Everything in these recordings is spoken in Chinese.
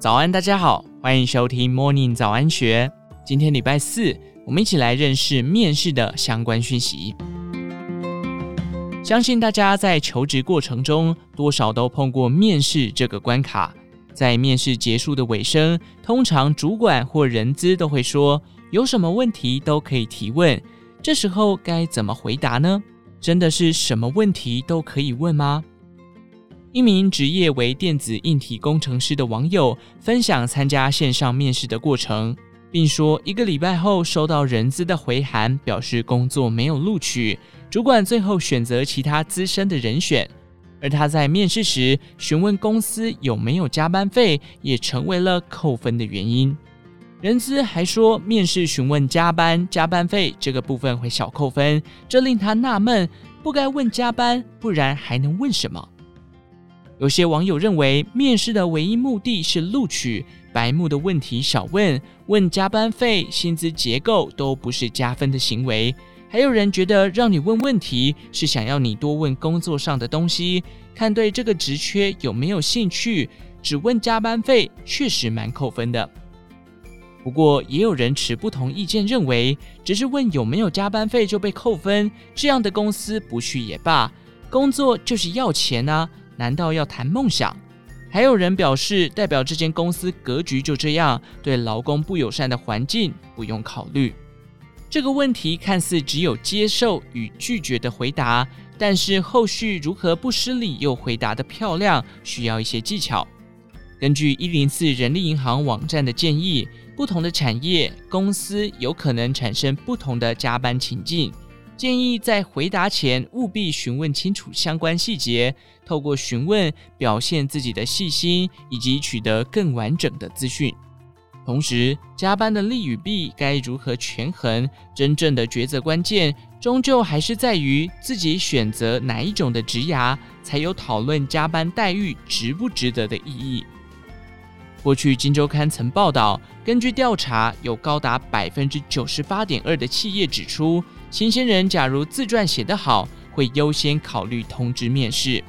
早安，大家好，欢迎收听 Morning 早安学。今天礼拜四，我们一起来认识面试的相关讯息。相信大家在求职过程中，多少都碰过面试这个关卡。在面试结束的尾声，通常主管或人资都会说，有什么问题都可以提问。这时候该怎么回答呢？真的是什么问题都可以问吗？一名职业为电子硬体工程师的网友分享参加线上面试的过程，并说一个礼拜后收到人资的回函，表示工作没有录取，主管最后选择其他资深的人选。而他在面试时询问公司有没有加班费，也成为了扣分的原因。人资还说，面试询问加班、加班费这个部分会小扣分，这令他纳闷，不该问加班，不然还能问什么？有些网友认为，面试的唯一目的是录取，白目的问题少问，问加班费、薪资结构都不是加分的行为。还有人觉得，让你问问题是想要你多问工作上的东西，看对这个职缺有没有兴趣，只问加班费确实蛮扣分的。不过，也有人持不同意见，认为只是问有没有加班费就被扣分，这样的公司不去也罢，工作就是要钱啊。难道要谈梦想？还有人表示，代表这间公司格局就这样，对劳工不友善的环境不用考虑。这个问题看似只有接受与拒绝的回答，但是后续如何不失礼又回答得漂亮，需要一些技巧。根据一零四人力银行网站的建议，不同的产业公司有可能产生不同的加班情境。建议在回答前务必询问清楚相关细节，透过询问表现自己的细心，以及取得更完整的资讯。同时，加班的利与弊该如何权衡？真正的抉择关键，终究还是在于自己选择哪一种的职涯，才有讨论加班待遇值不值得的意义。过去，《金周刊》曾报道，根据调查，有高达百分之九十八点二的企业指出，新鲜人假如自传写得好，会优先考虑通知面试。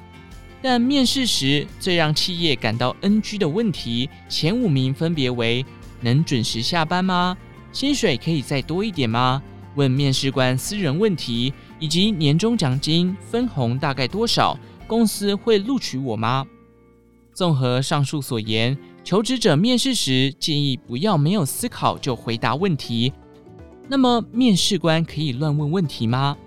但面试时最让企业感到 NG 的问题，前五名分别为：能准时下班吗？薪水可以再多一点吗？问面试官私人问题，以及年终奖金分红大概多少？公司会录取我吗？综合上述所言，求职者面试时建议不要没有思考就回答问题。那么，面试官可以乱问问题吗？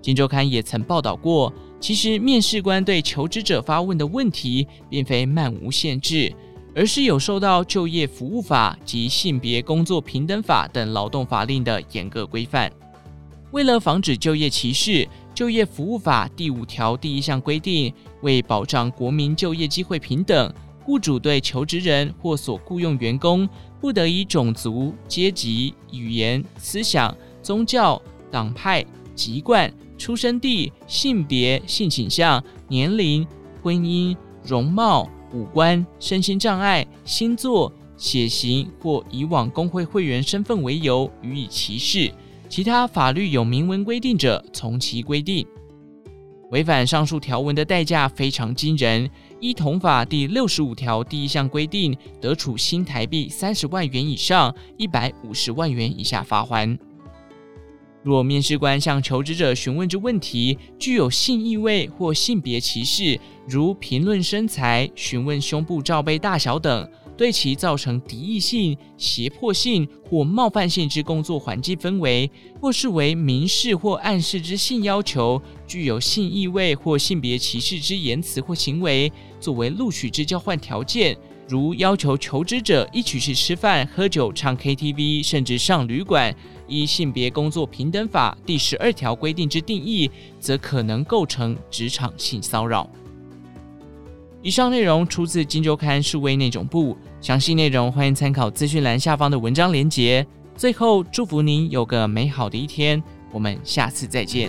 金周刊也曾报道过，其实面试官对求职者发问的问题，并非漫无限制，而是有受到就业服务法及性别工作平等法等劳动法令的严格规范。为了防止就业歧视，就业服务法第五条第一项规定，为保障国民就业机会平等。雇主对求职人或所雇用员工，不得以种族、阶级、语言、思想、宗教、党派、籍贯、出生地、性别、性倾向、年龄、婚姻、容貌、五官、身心障碍、星座、血型或以往工会会员身份为由予以歧视。其他法律有明文规定者，从其规定。违反上述条文的代价非常惊人。依同法第六十五条第一项规定，得处新台币三十万元以上一百五十万元以下罚锾。若面试官向求职者询问之问题具有性意味或性别歧视，如评论身材、询问胸部罩杯大小等。对其造成敌意性、胁迫性或冒犯性之工作环境氛围，或视为明示或暗示之性要求，具有性意味或性别歧视之言辞或行为，作为录取之交换条件，如要求求职者一起去吃饭、喝酒、唱 KTV，甚至上旅馆，依性别工作平等法第十二条规定之定义，则可能构成职场性骚扰。以上内容出自《金周刊》数位内容部，详细内容欢迎参考资讯栏下方的文章连结。最后，祝福您有个美好的一天，我们下次再见。